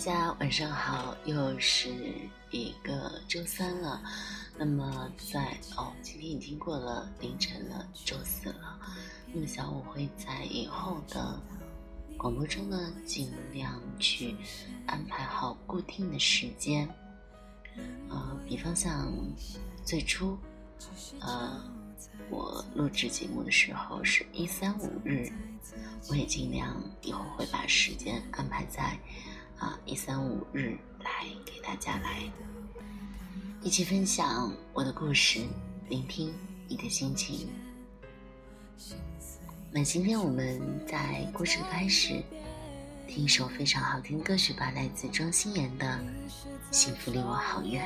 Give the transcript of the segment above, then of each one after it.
大家晚上好，又是一个周三了。那么在哦，今天已经过了凌晨了，周四了。那么小五会在以后的广播中呢，尽量去安排好固定的时间。呃，比方像最初，呃，我录制节目的时候是一三五日，我也尽量以后会把时间安排在。啊，一三五日来给大家来一起分享我的故事，聆听你的心情。那今天我们在故事开始，听一首非常好听的歌曲吧，来自庄心妍的《幸福离我好远》。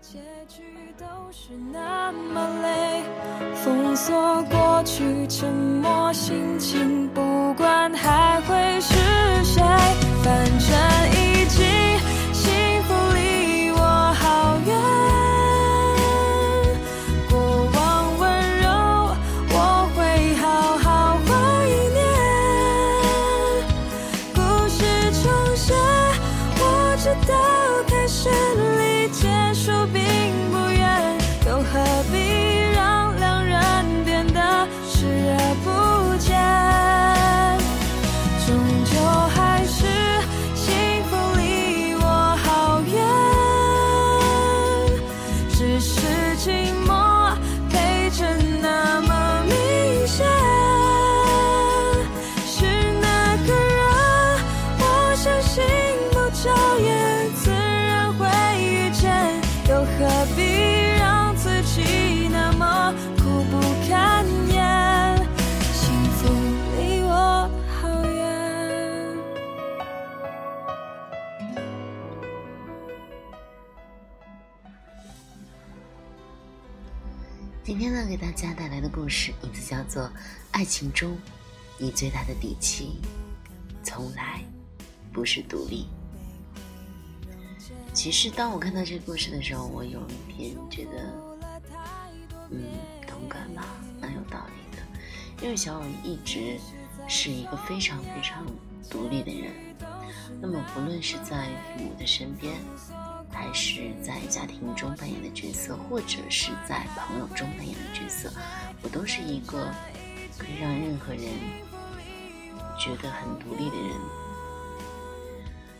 结局都是那么累封锁过去，沉默心情，不管还会是今天呢，给大家带来的故事名字叫做《爱情中，你最大的底气，从来不是独立》。其实，当我看到这个故事的时候，我有一点觉得，嗯，同感吧，蛮有道理的。因为小伟一直是一个非常非常独立的人，那么不论是在父母的身边，还是在家庭中扮演的角色，或者是在朋友中扮演的角色，我都是一个可以让任何人觉得很独立的人。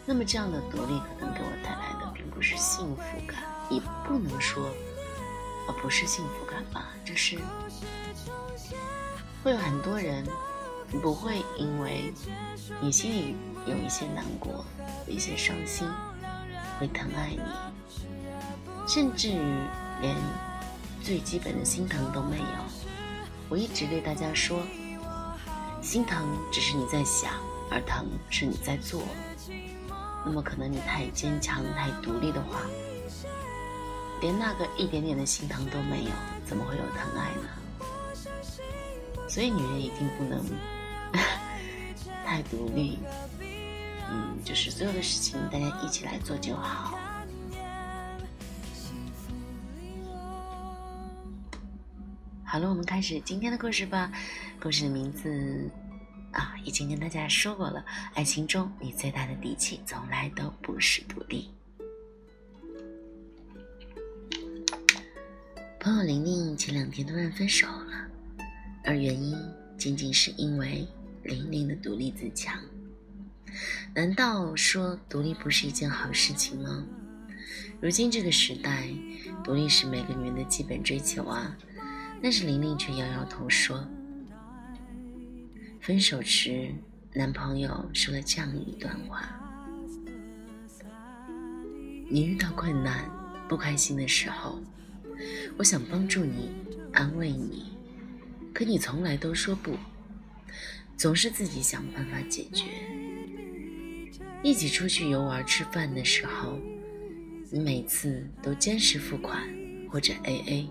那么这样的独立可能给我带来的并不是幸福感，也不能说，呃，不是幸福感吧，就是会有很多人不会因为你心里有一些难过、有一些伤心，会疼爱你，甚至于连最基本的心疼都没有。我一直对大家说，心疼只是你在想，而疼是你在做。那么可能你太坚强、太独立的话，连那个一点点的心疼都没有，怎么会有疼爱呢？所以女人一定不能 太独立，嗯，就是所有的事情大家一起来做就好。好了，我们开始今天的故事吧。故事的名字。啊，已经跟大家说过了，爱情中你最大的底气从来都不是独立。朋友玲玲前两天突然分手了，而原因仅仅是因为玲玲的独立自强。难道说独立不是一件好事情吗？如今这个时代，独立是每个女人的基本追求啊。但是玲玲却摇摇头说。分手时，男朋友说了这样一段话：“你遇到困难、不开心的时候，我想帮助你、安慰你，可你从来都说不，总是自己想办法解决。一起出去游玩、吃饭的时候，你每次都坚持付款或者 AA，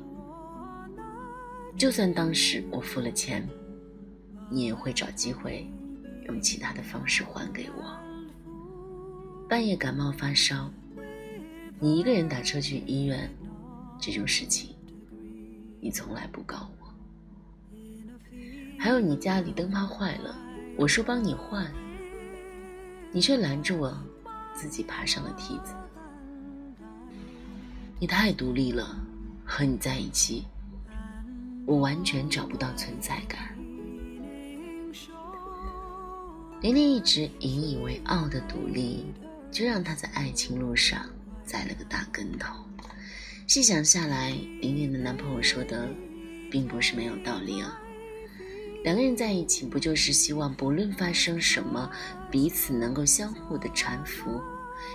就算当时我付了钱。”你也会找机会，用其他的方式还给我。半夜感冒发烧，你一个人打车去医院，这种事情，你从来不告我。还有你家里灯泡坏了，我说帮你换，你却拦住我，自己爬上了梯子。你太独立了，和你在一起，我完全找不到存在感。玲玲一直引以为傲的独立，就让她在爱情路上栽了个大跟头。细想下来，玲玲的男朋友说的，并不是没有道理啊。两个人在一起，不就是希望不论发生什么，彼此能够相互的搀扶，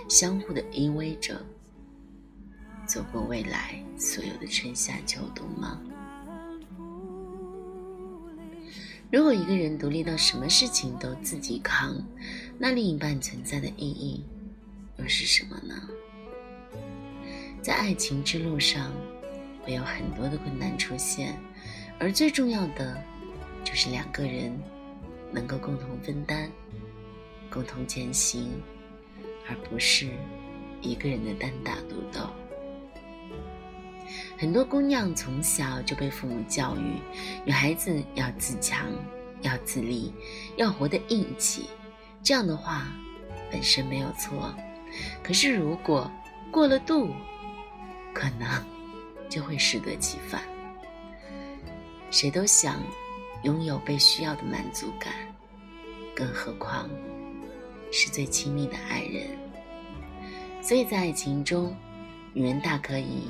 相互的依偎着。走过未来所有的春夏秋冬吗？如果一个人独立到什么事情都自己扛，那另一半存在的意义又是什么呢？在爱情之路上，会有很多的困难出现，而最重要的就是两个人能够共同分担、共同前行，而不是一个人的单打独斗。很多姑娘从小就被父母教育，女孩子要自强，要自立，要活得硬气。这样的话本身没有错，可是如果过了度，可能就会适得其反。谁都想拥有被需要的满足感，更何况是最亲密的爱人。所以在爱情中，女人大可以。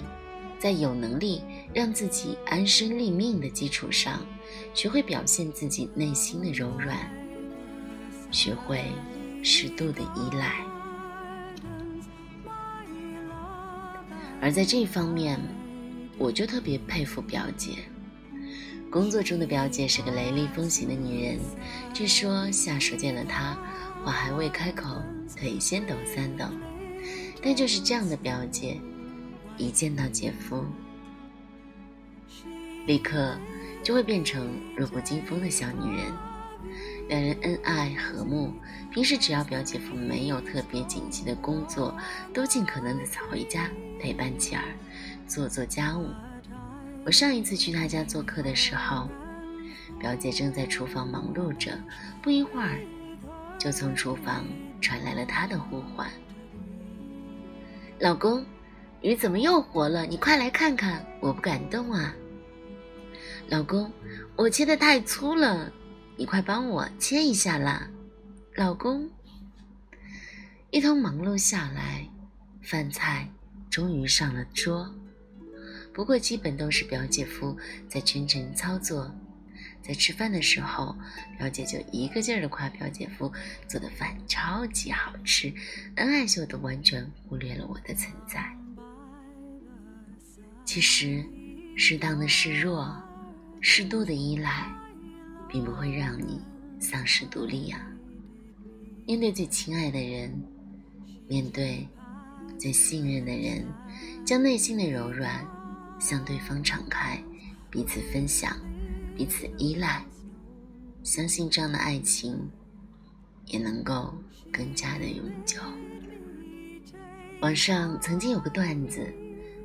在有能力让自己安身立命的基础上，学会表现自己内心的柔软，学会适度的依赖。而在这方面，我就特别佩服表姐。工作中的表姐是个雷厉风行的女人，据说下属见了她，话还未开口，腿先抖三抖。但就是这样的表姐。一见到姐夫，立刻就会变成弱不禁风的小女人。两人恩爱和睦，平时只要表姐夫没有特别紧急的工作，都尽可能的早回家陪伴妻儿，做做家务。我上一次去他家做客的时候，表姐正在厨房忙碌着，不一会儿，就从厨房传来了她的呼唤：“老公。”鱼怎么又活了？你快来看看！我不敢动啊，老公，我切的太粗了，你快帮我切一下啦，老公。一通忙碌下来，饭菜终于上了桌，不过基本都是表姐夫在全程操作。在吃饭的时候，表姐就一个劲儿的夸表姐夫做的饭超级好吃，恩爱秀的完全忽略了我的存在。其实，适当的示弱，适度的依赖，并不会让你丧失独立呀。面对最亲爱的人，面对最信任的人，将内心的柔软向对方敞开，彼此分享，彼此依赖，相信这样的爱情也能够更加的永久。网上曾经有个段子。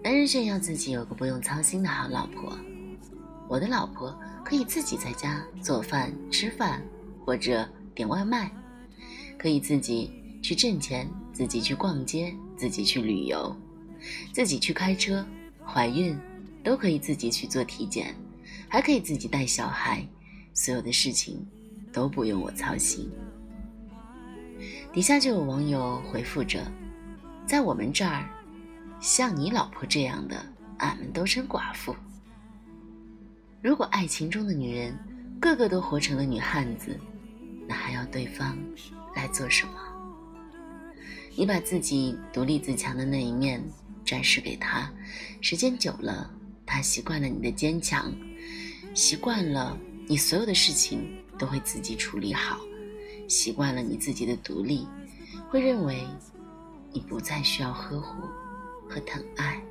男人炫耀自己有个不用操心的好老婆，我的老婆可以自己在家做饭、吃饭，或者点外卖，可以自己去挣钱，自己去逛街，自己去旅游，自己去开车，怀孕都可以自己去做体检，还可以自己带小孩，所有的事情都不用我操心。底下就有网友回复着，在我们这儿。像你老婆这样的，俺们都称寡妇。如果爱情中的女人个个都活成了女汉子，那还要对方来做什么？你把自己独立自强的那一面展示给他，时间久了，他习惯了你的坚强，习惯了你所有的事情都会自己处理好，习惯了你自己的独立，会认为你不再需要呵护。和疼爱，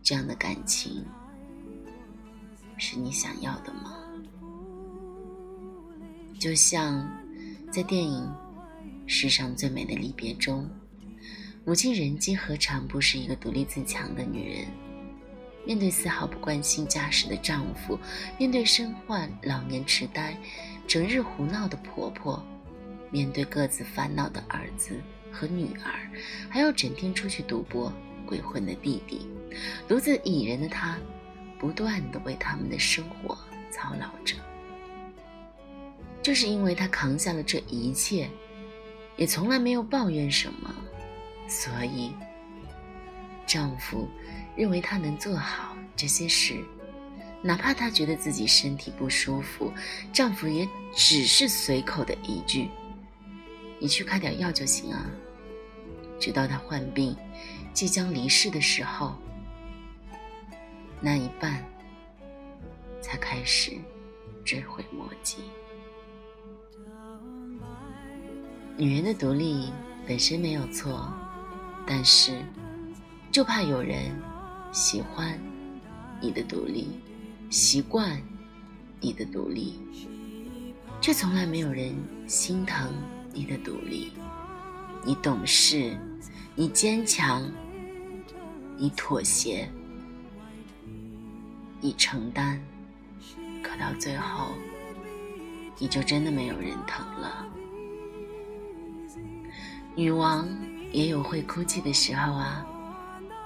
这样的感情是你想要的吗？就像在电影《世上最美的离别》中，母亲人机何尝不是一个独立自强的女人？面对丝毫不关心家事的丈夫，面对身患老年痴呆、整日胡闹的婆婆，面对各自烦恼的儿子和女儿，还要整天出去赌博、鬼混的弟弟，独自一人的她，不断的为他们的生活操劳着。就是因为她扛下了这一切，也从来没有抱怨什么，所以丈夫认为她能做好这些事。哪怕她觉得自己身体不舒服，丈夫也只是随口的一句：“你去开点药就行啊。”直到她患病、即将离世的时候，那一半才开始追悔莫及。女人的独立本身没有错，但是就怕有人喜欢你的独立。习惯你的独立，却从来没有人心疼你的独立。你懂事，你坚强，你妥协，你承担，可到最后，你就真的没有人疼了。女王也有会哭泣的时候啊，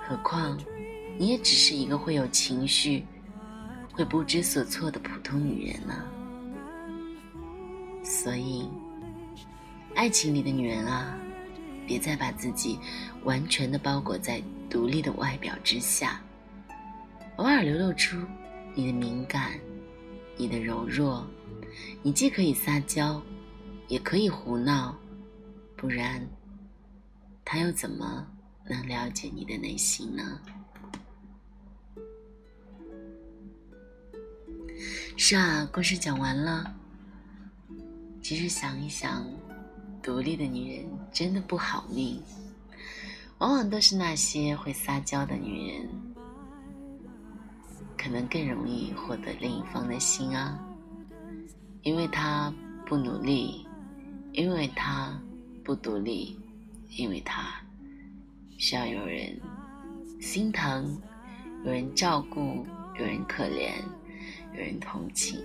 何况你也只是一个会有情绪。会不知所措的普通女人呢？所以，爱情里的女人啊，别再把自己完全的包裹在独立的外表之下，偶尔流露出你的敏感、你的柔弱。你既可以撒娇，也可以胡闹，不然，他又怎么能了解你的内心呢？是啊，故事讲完了。其实想一想，独立的女人真的不好命，往往都是那些会撒娇的女人，可能更容易获得另一方的心啊，因为她不努力，因为她不独立，因为她需要有人心疼，有人照顾，有人可怜。有人同情，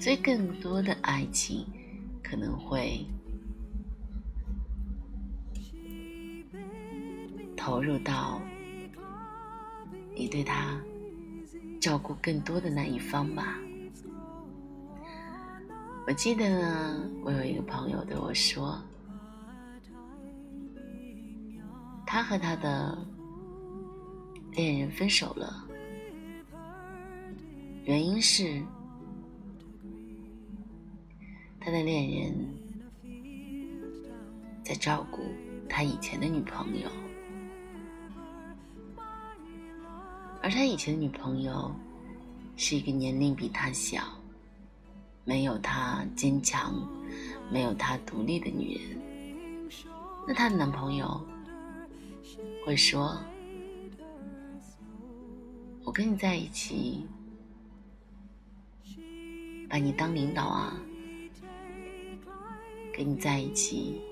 所以更多的爱情可能会投入到你对他照顾更多的那一方吧。我记得我有一个朋友对我说，他和他的恋人分手了。原因是，他的恋人在照顾他以前的女朋友，而他以前的女朋友是一个年龄比他小、没有他坚强、没有他独立的女人。那她的男朋友会说：“我跟你在一起。”把你当领导啊，跟你在一起，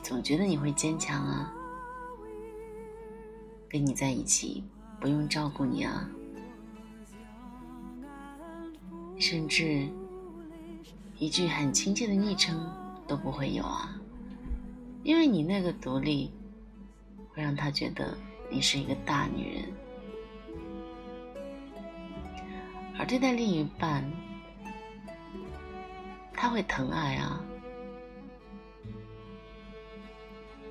总觉得你会坚强啊。跟你在一起不用照顾你啊，甚至一句很亲切的昵称都不会有啊，因为你那个独立，会让他觉得你是一个大女人。而对待另一半，他会疼爱啊，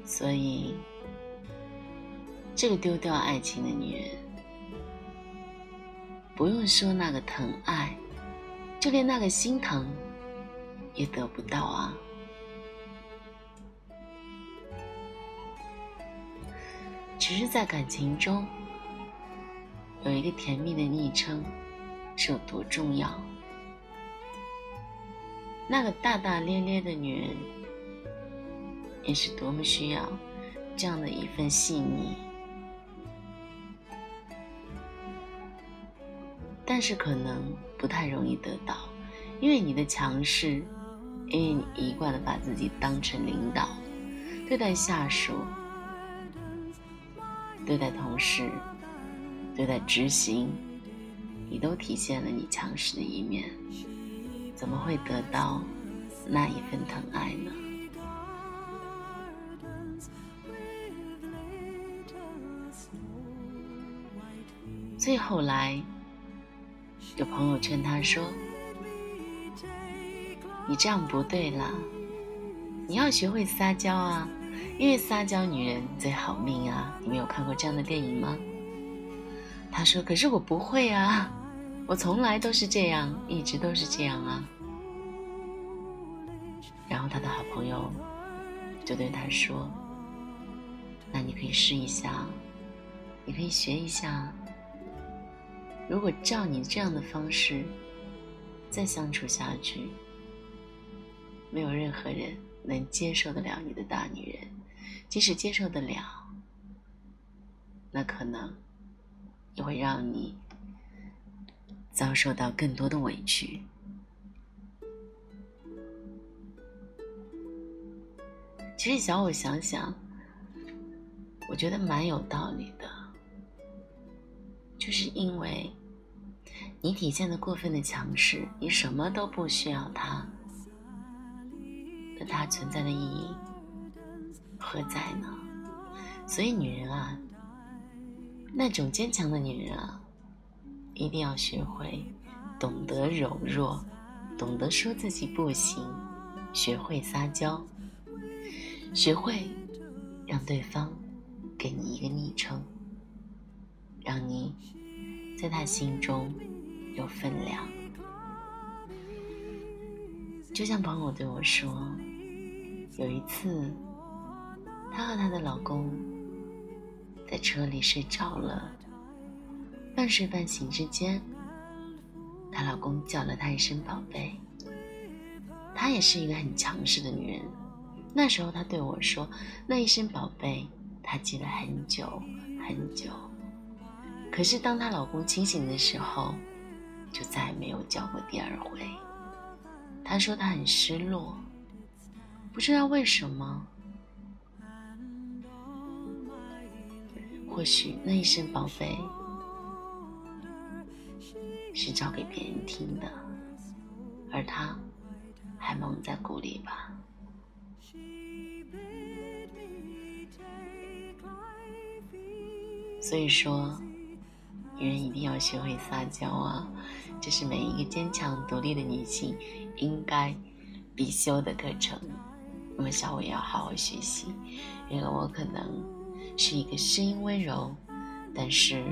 所以这个丢掉爱情的女人，不用说那个疼爱，就连那个心疼也得不到啊。只是在感情中有一个甜蜜的昵称。是有多重要？那个大大咧咧的女人，也是多么需要这样的一份细腻。但是可能不太容易得到，因为你的强势，因为你一贯的把自己当成领导，对待下属，对待同事，对待执行。你都体现了你强势的一面，怎么会得到那一份疼爱呢？最后来，有朋友劝他说：“你这样不对啦，你要学会撒娇啊，因为撒娇女人最好命啊。”你没有看过这样的电影吗？他说：“可是我不会啊，我从来都是这样，一直都是这样啊。”然后他的好朋友就对他说：“那你可以试一下，你可以学一下。如果照你这样的方式再相处下去，没有任何人能接受得了你的大女人，即使接受得了，那可能……”也会让你遭受到更多的委屈。其实，小我想想，我觉得蛮有道理的，就是因为你体现的过分的强势，你什么都不需要他，那他存在的意义何在呢？所以，女人啊。那种坚强的女人啊，一定要学会懂得柔弱，懂得说自己不行，学会撒娇，学会让对方给你一个昵称，让你在他心中有分量。就像朋友对我说，有一次，她和她的老公。在车里睡着了，半睡半醒之间，她老公叫了她一声“宝贝”。她也是一个很强势的女人，那时候她对我说那一声“宝贝”，她记了很久很久。可是当她老公清醒的时候，就再也没有叫过第二回。她说她很失落，不知道为什么。或许那一声“宝贝”是找给别人听的，而他还蒙在鼓里吧。所以说，女人一定要学会撒娇啊！这是每一个坚强独立的女性应该必修的课程。那么，小伟要好好学习，因为我可能。是一个声音温柔，但是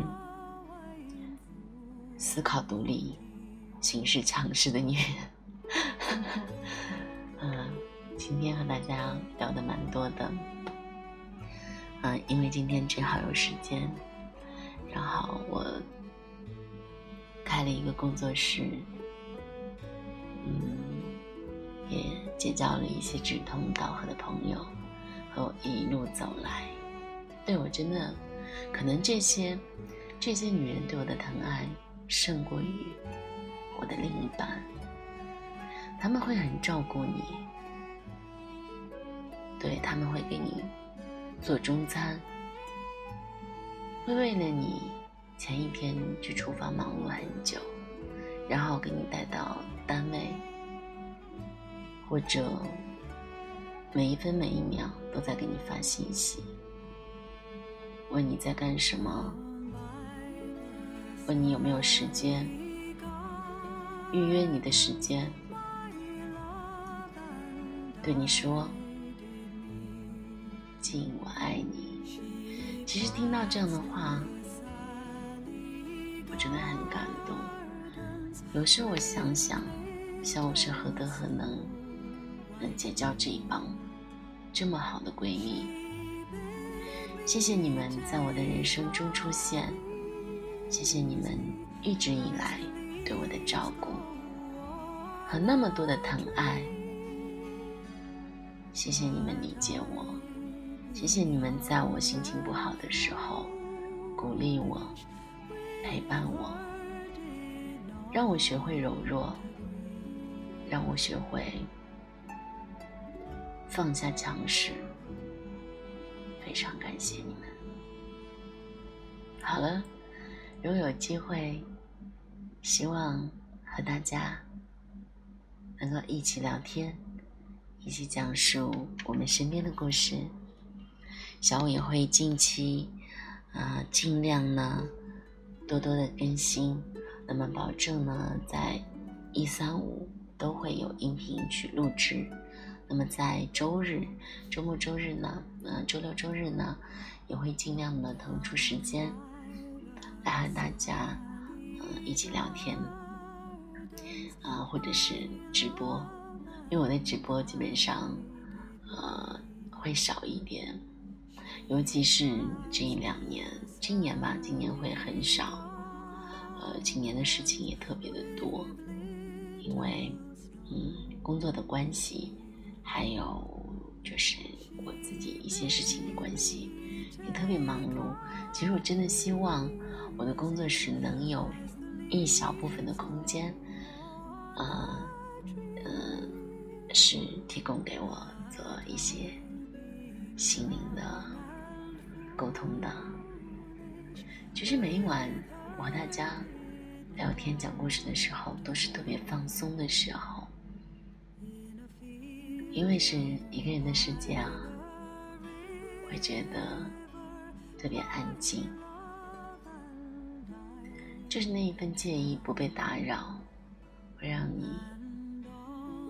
思考独立、行事强势的女人。嗯，今天和大家聊的蛮多的。嗯，因为今天正好有时间，然后我开了一个工作室，嗯，也结交了一些志同道合的朋友，和我一路走来。对我真的，可能这些这些女人对我的疼爱胜过于我的另一半。他们会很照顾你，对他们会给你做中餐，会为了你前一天去厨房忙碌很久，然后给你带到单位，或者每一分每一秒都在给你发信息。问你在干什么？问你有没有时间？预约你的时间。对你说：“静，我爱你。”其实听到这样的话，我真的很感动。有时候我想想，想我是何德何能，能结交这一帮这么好的闺蜜。谢谢你们在我的人生中出现，谢谢你们一直以来对我的照顾和那么多的疼爱，谢谢你们理解我，谢谢你们在我心情不好的时候鼓励我、陪伴我，让我学会柔弱，让我学会放下强势。非常感谢你们。好了，如果有机会，希望和大家能够一起聊天，一起讲述我们身边的故事。小五也会近期啊，尽量呢多多的更新，那么保证呢在一三五都会有音频去录制。那么在周日、周末、周日呢，呃，周六、周日呢，也会尽量的腾出时间来和大家呃一起聊天。啊，或者是直播，因为我的直播基本上，呃，会少一点，尤其是这一两年，今年吧，今年会很少，呃，今年的事情也特别的多，因为，嗯，工作的关系，还有就是我自己一些事情的关系，也特别忙碌。其实我真的希望我的工作室能有一小部分的空间。呃，呃，是提供给我做一些心灵的沟通的。其实每一晚我和大家聊天讲故事的时候，都是特别放松的时候，因为是一个人的世界啊，会觉得特别安静，就是那一份介意不被打扰。会让你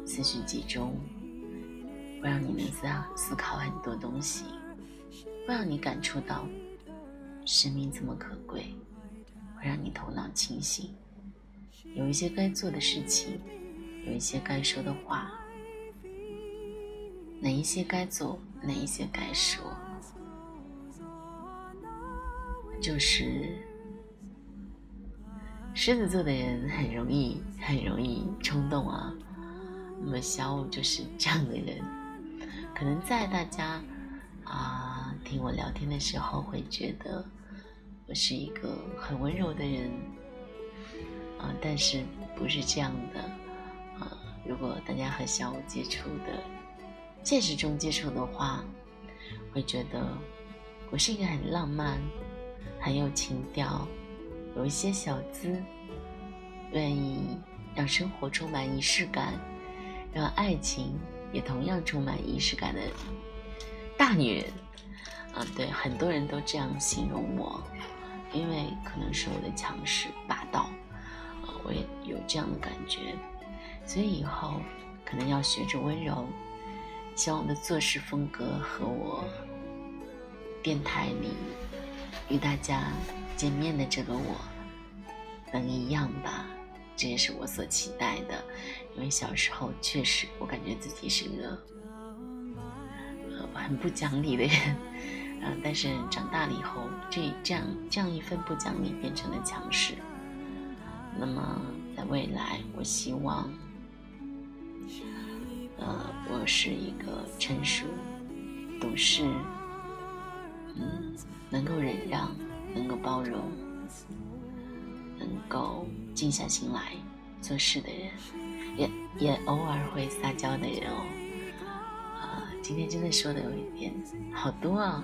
思绪集中，会让你能思思考很多东西，会让你感触到生命这么可贵，会让你头脑清醒，有一些该做的事情，有一些该说的话，哪一些该做，哪一些该说，就是。狮子座的人很容易，很容易冲动啊。那么小五就是这样的人，可能在大家啊听我聊天的时候，会觉得我是一个很温柔的人啊，但是不是这样的啊。如果大家和小五接触的，现实中接触的话，会觉得我是一个很浪漫、很有情调。有一些小资，愿意让生活充满仪式感，让爱情也同样充满仪式感的大女人，啊，对，很多人都这样形容我，因为可能是我的强势霸道，我也有这样的感觉，所以以后可能要学着温柔，希望我的做事风格和我电台里与大家。见面的这个我，能一样吧？这也是我所期待的。因为小时候确实，我感觉自己是一个很不讲理的人，嗯，但是长大了以后，这这样这样一份不讲理变成了强势。那么在未来，我希望，呃，我是一个成熟、懂事，嗯，能够忍让。能够包容，能够静下心来做事的人，也也偶尔会撒娇的人哦。啊，今天真的说的有一点好多啊，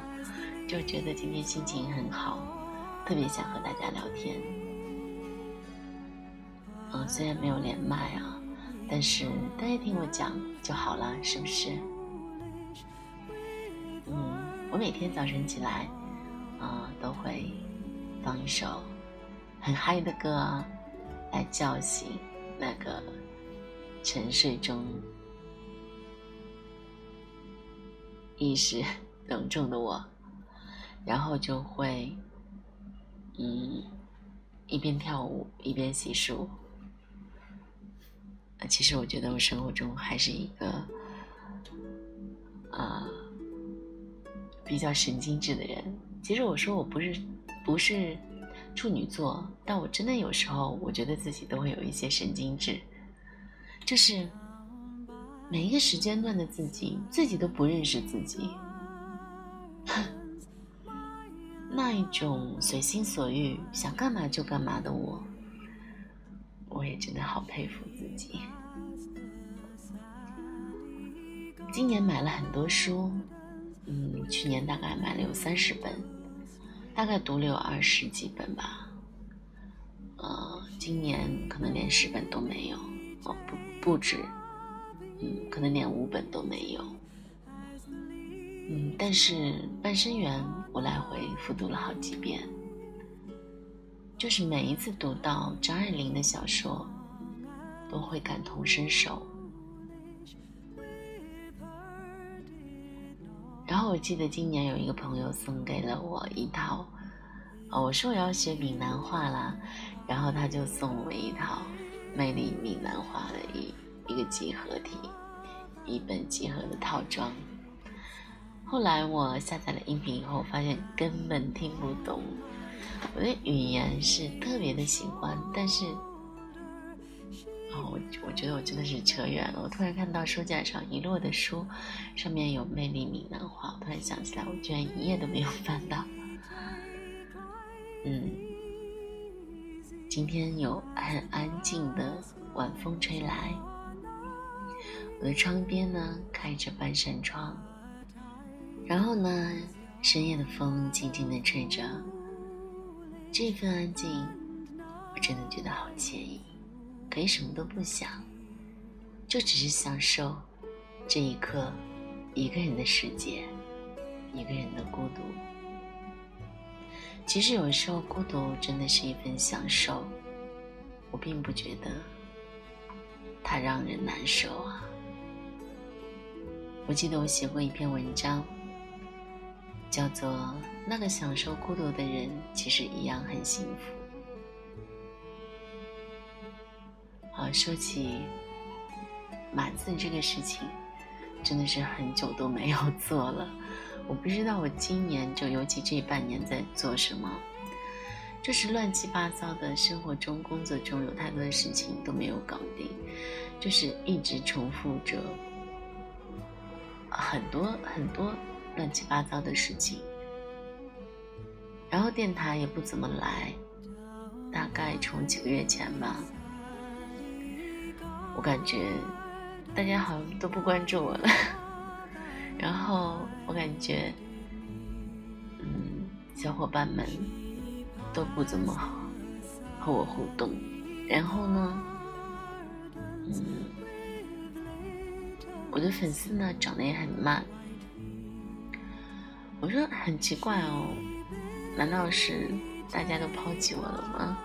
就觉得今天心情很好，特别想和大家聊天。嗯，虽然没有连麦啊，但是大家听我讲就好了，是不是？嗯，我每天早晨起来。啊，都会放一首很嗨的歌来叫醒那个沉睡中意识浓重的我，然后就会嗯一边跳舞一边洗漱。啊其实我觉得我生活中还是一个啊比较神经质的人。其实我说我不是不是处女座，但我真的有时候我觉得自己都会有一些神经质，就是每一个时间段的自己，自己都不认识自己，那一种随心所欲、想干嘛就干嘛的我，我也真的好佩服自己。今年买了很多书，嗯，去年大概买了有三十本。大概读了有二十几本吧，呃，今年可能连十本都没有，哦，不不止，嗯，可能连五本都没有。嗯，但是《半生缘》我来回复读了好几遍，就是每一次读到张爱玲的小说，都会感同身受。然后我记得今年有一个朋友送给了我一套，哦，我说我要学闽南话啦，然后他就送我一套《魅力闽南话》的一一个集合体，一本集合的套装。后来我下载了音频以后，发现根本听不懂。我的语言是特别的喜欢，但是，哦，我我觉得我真的是扯远了。我突然看到书架上遗落的书，上面有魅力闽南话，我突然想起来，我居然一页都没有翻到。嗯，今天有很安静的晚风吹来，我的窗边呢开着半扇窗。然后呢，深夜的风轻轻地吹着，这份安静，我真的觉得好惬意，可以什么都不想，就只是享受这一刻一个人的世界，一个人的孤独。其实有时候孤独真的是一份享受，我并不觉得它让人难受啊。我记得我写过一篇文章。叫做那个享受孤独的人，其实一样很幸福。好，说起码字这个事情，真的是很久都没有做了。我不知道我今年就尤其这半年在做什么，就是乱七八糟的生活中、工作中有太多的事情都没有搞定，就是一直重复着很多很多。乱七八糟的事情，然后电台也不怎么来，大概从几个月前吧，我感觉大家好像都不关注我了，然后我感觉，嗯，小伙伴们都不怎么好和我互动，然后呢，嗯，我的粉丝呢涨得也很慢。我说很奇怪哦，难道是大家都抛弃我了吗？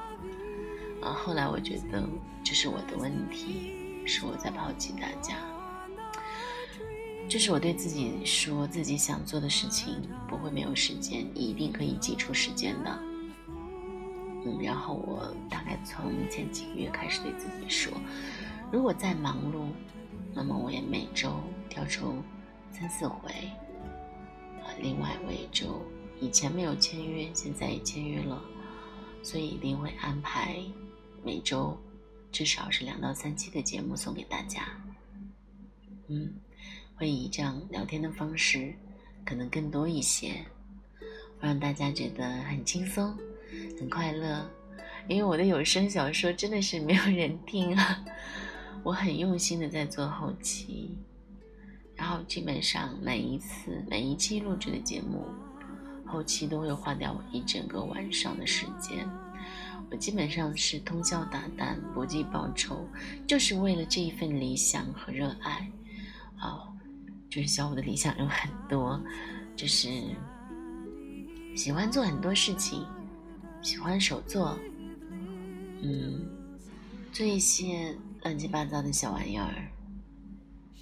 啊，后来我觉得这是我的问题，是我在抛弃大家。这是我对自己说自己想做的事情不会没有时间，一定可以挤出时间的。嗯，然后我大概从前几个月开始对自己说，如果再忙碌，那么我也每周挑出三四回。另外，我也就以前没有签约，现在也签约了，所以一定会安排每周至少是两到三期的节目送给大家。嗯，会以这样聊天的方式，可能更多一些，会让大家觉得很轻松、很快乐。因为我的有声小说真的是没有人听啊，我很用心的在做后期。然后基本上每一次每一期录制的节目，后期都会花掉我一整个晚上的时间。我基本上是通宵达旦、不计报酬，就是为了这一份理想和热爱。哦，就是小五的理想有很多，就是喜欢做很多事情，喜欢手作，嗯，做一些乱七八糟的小玩意儿。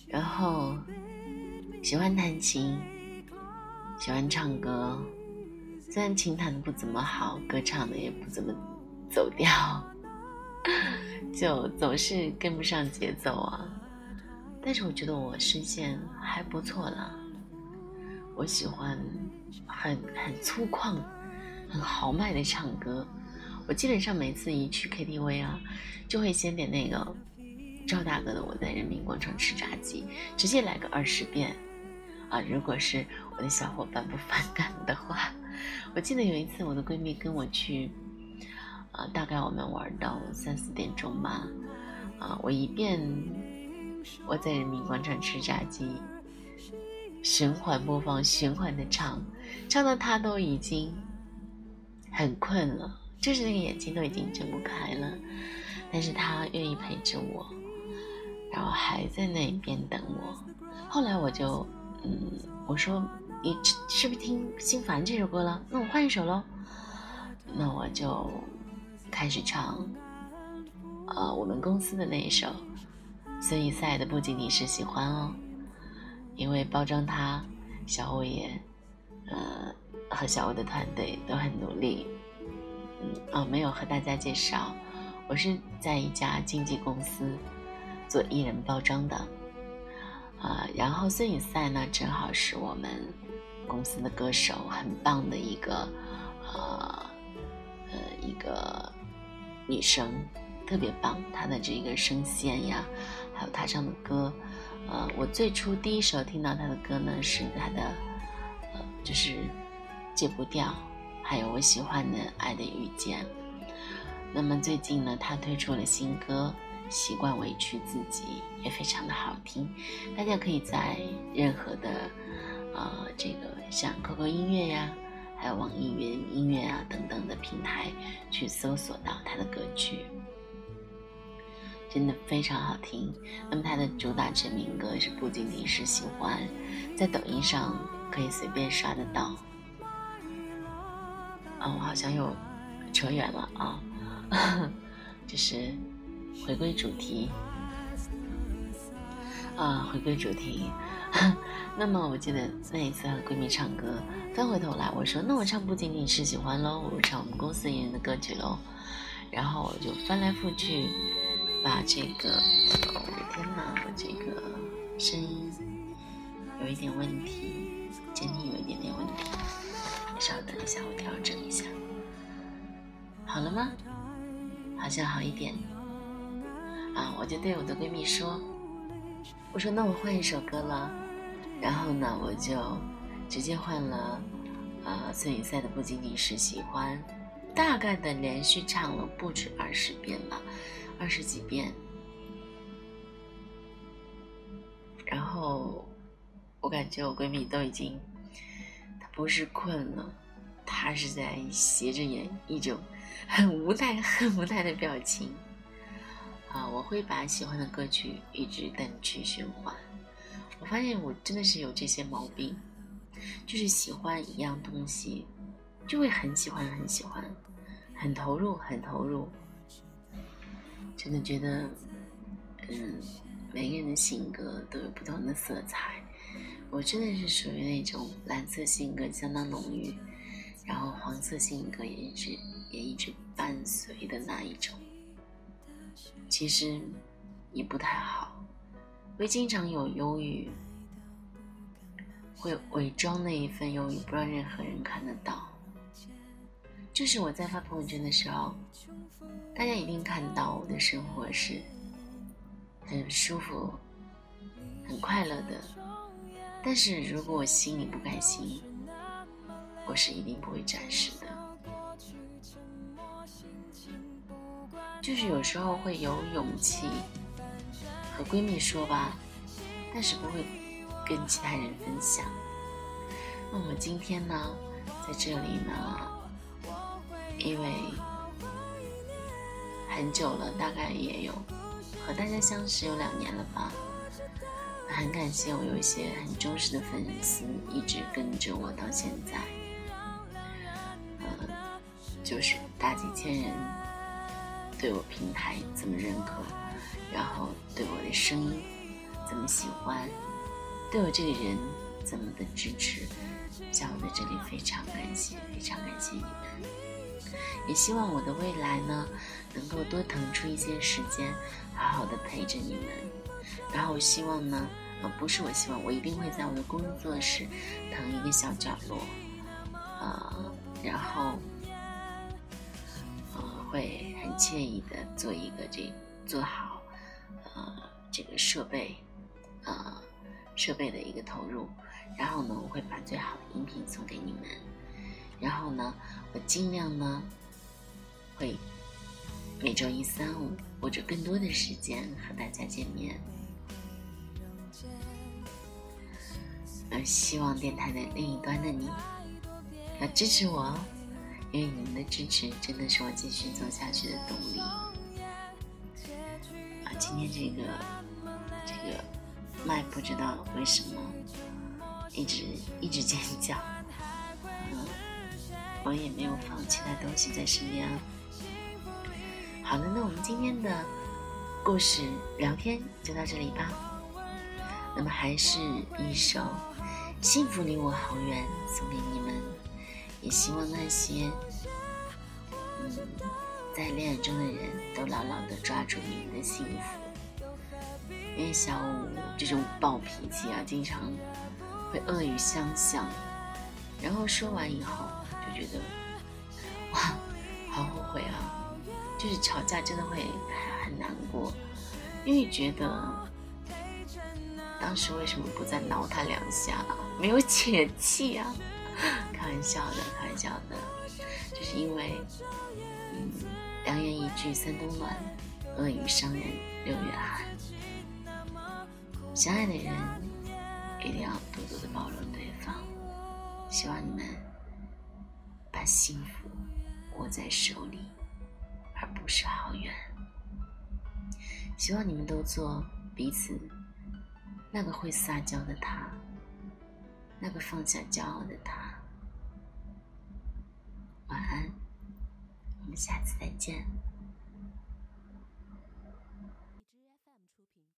然后喜欢弹琴，喜欢唱歌，虽然琴弹的不怎么好，歌唱的也不怎么走调，就总是跟不上节奏啊。但是我觉得我声线还不错啦。我喜欢很很粗犷、很豪迈的唱歌。我基本上每次一去 KTV 啊，就会先点那个。赵大哥的《我在人民广场吃炸鸡》，直接来个二十遍，啊！如果是我的小伙伴不反感的话，我记得有一次我的闺蜜跟我去，啊，大概我们玩到三四点钟吧，啊，我一遍我在人民广场吃炸鸡，循环播放，循环的唱，唱到她都已经很困了，就是那个眼睛都已经睁不开了，但是她愿意陪着我。然后还在那边等我。后来我就，嗯，我说你是不是听心烦这首歌了？那我换一首喽。那我就开始唱，呃，我们公司的那一首孙雨赛的《不仅仅是喜欢哦》，因为包装它，小欧也，呃，和小欧的团队都很努力。嗯，哦，没有和大家介绍，我是在一家经纪公司做艺人包装的，啊，然后孙颖赛呢，正好是我们公司的歌手，很棒的一个，呃，呃，一个女生，特别棒，她的这个声线呀，还有她唱的歌，呃，我最初第一首听到她的歌呢，是她的，呃，就是戒不掉。还有我喜欢的《爱的遇见》，那么最近呢，他推出了新歌《习惯委屈自己》，也非常的好听。大家可以在任何的，呃，这个像 QQ 音乐呀，还有网易云音乐啊等等的平台去搜索到他的歌曲，真的非常好听。那么他的主打成名歌是《不仅仅是喜欢》，在抖音上可以随便刷得到。啊，我好像又扯远了啊！就是回归主题啊，回归主题。那么我记得那一次和闺蜜唱歌，翻回头来我说：“那我唱不仅仅是喜欢喽，我唱我们公司艺人的歌曲喽。”然后我就翻来覆去把这个……我的天哪，我这个声音有一点问题，监听有一点点问题。稍等一下，我调整一下，好了吗？好像好一点。啊，我就对我的闺蜜说：“我说那我换一首歌了。”然后呢，我就直接换了，呃，孙颖赛的《不仅仅是喜欢》，大概的连续唱了不止二十遍吧，二十几遍。然后我感觉我闺蜜都已经。她不是困了，她是在斜着眼，一种很无奈、很无奈的表情。啊，我会把喜欢的歌曲一直单曲循环。我发现我真的是有这些毛病，就是喜欢一样东西，就会很喜欢、很喜欢，很投入、很投入。真的觉得，嗯，每个人的性格都有不同的色彩。我真的是属于那种蓝色性格相当浓郁，然后黄色性格也一直也一直伴随的那一种。其实也不太好，会经常有忧郁，会伪装那一份忧郁，不让任何人看得到。就是我在发朋友圈的时候，大家一定看到我的生活是很舒服、很快乐的。但是如果我心里不开心，我是一定不会展示的。就是有时候会有勇气和闺蜜说吧，但是不会跟其他人分享。那我们今天呢，在这里呢，因为很久了，大概也有和大家相识有两年了吧。很感谢我有一些很忠实的粉丝，一直跟着我到现在。嗯，就是大几千人对我平台这么认可，然后对我的声音这么喜欢，对我这个人这么的支持，在我在这里非常感谢，非常感谢你们。也希望我的未来呢，能够多腾出一些时间，好好的陪着你们。然后我希望呢，呃，不是我希望，我一定会在我的工作室腾一个小角落，呃，然后，会很惬意的做一个这做好，呃，这个设备，呃，设备的一个投入，然后呢，我会把最好的音频送给你们，然后呢，我尽量呢，会每周一、三、五或者更多的时间和大家见面。呃，希望电台的另一端的你要支持我哦，因为你们的支持真的是我继续走下去的动力。啊，今天这个这个麦不知道为什么一直一直尖叫。嗯，我也没有放其他东西在身边。好了，那我们今天的故事聊天就到这里吧。那么还是一首《幸福离我好远》送给你们，也希望那些嗯在恋爱中的人都牢牢的抓住你们的幸福。因为小五这种暴脾气啊，经常会恶语相向，然后说完以后就觉得 哇，好后悔啊！就是吵架真的会很难过，因为觉得当时为什么不再挠他两下，没有解气啊？开玩笑的，开玩笑的，就是因为，嗯，良言一句三冬暖，恶语伤人六月寒。相爱的人一定要多多的包容对方，希望你们把幸福握在手里。而不是好远。希望你们都做彼此那个会撒娇的他，那个放下骄傲的他。晚安，我们下次再见。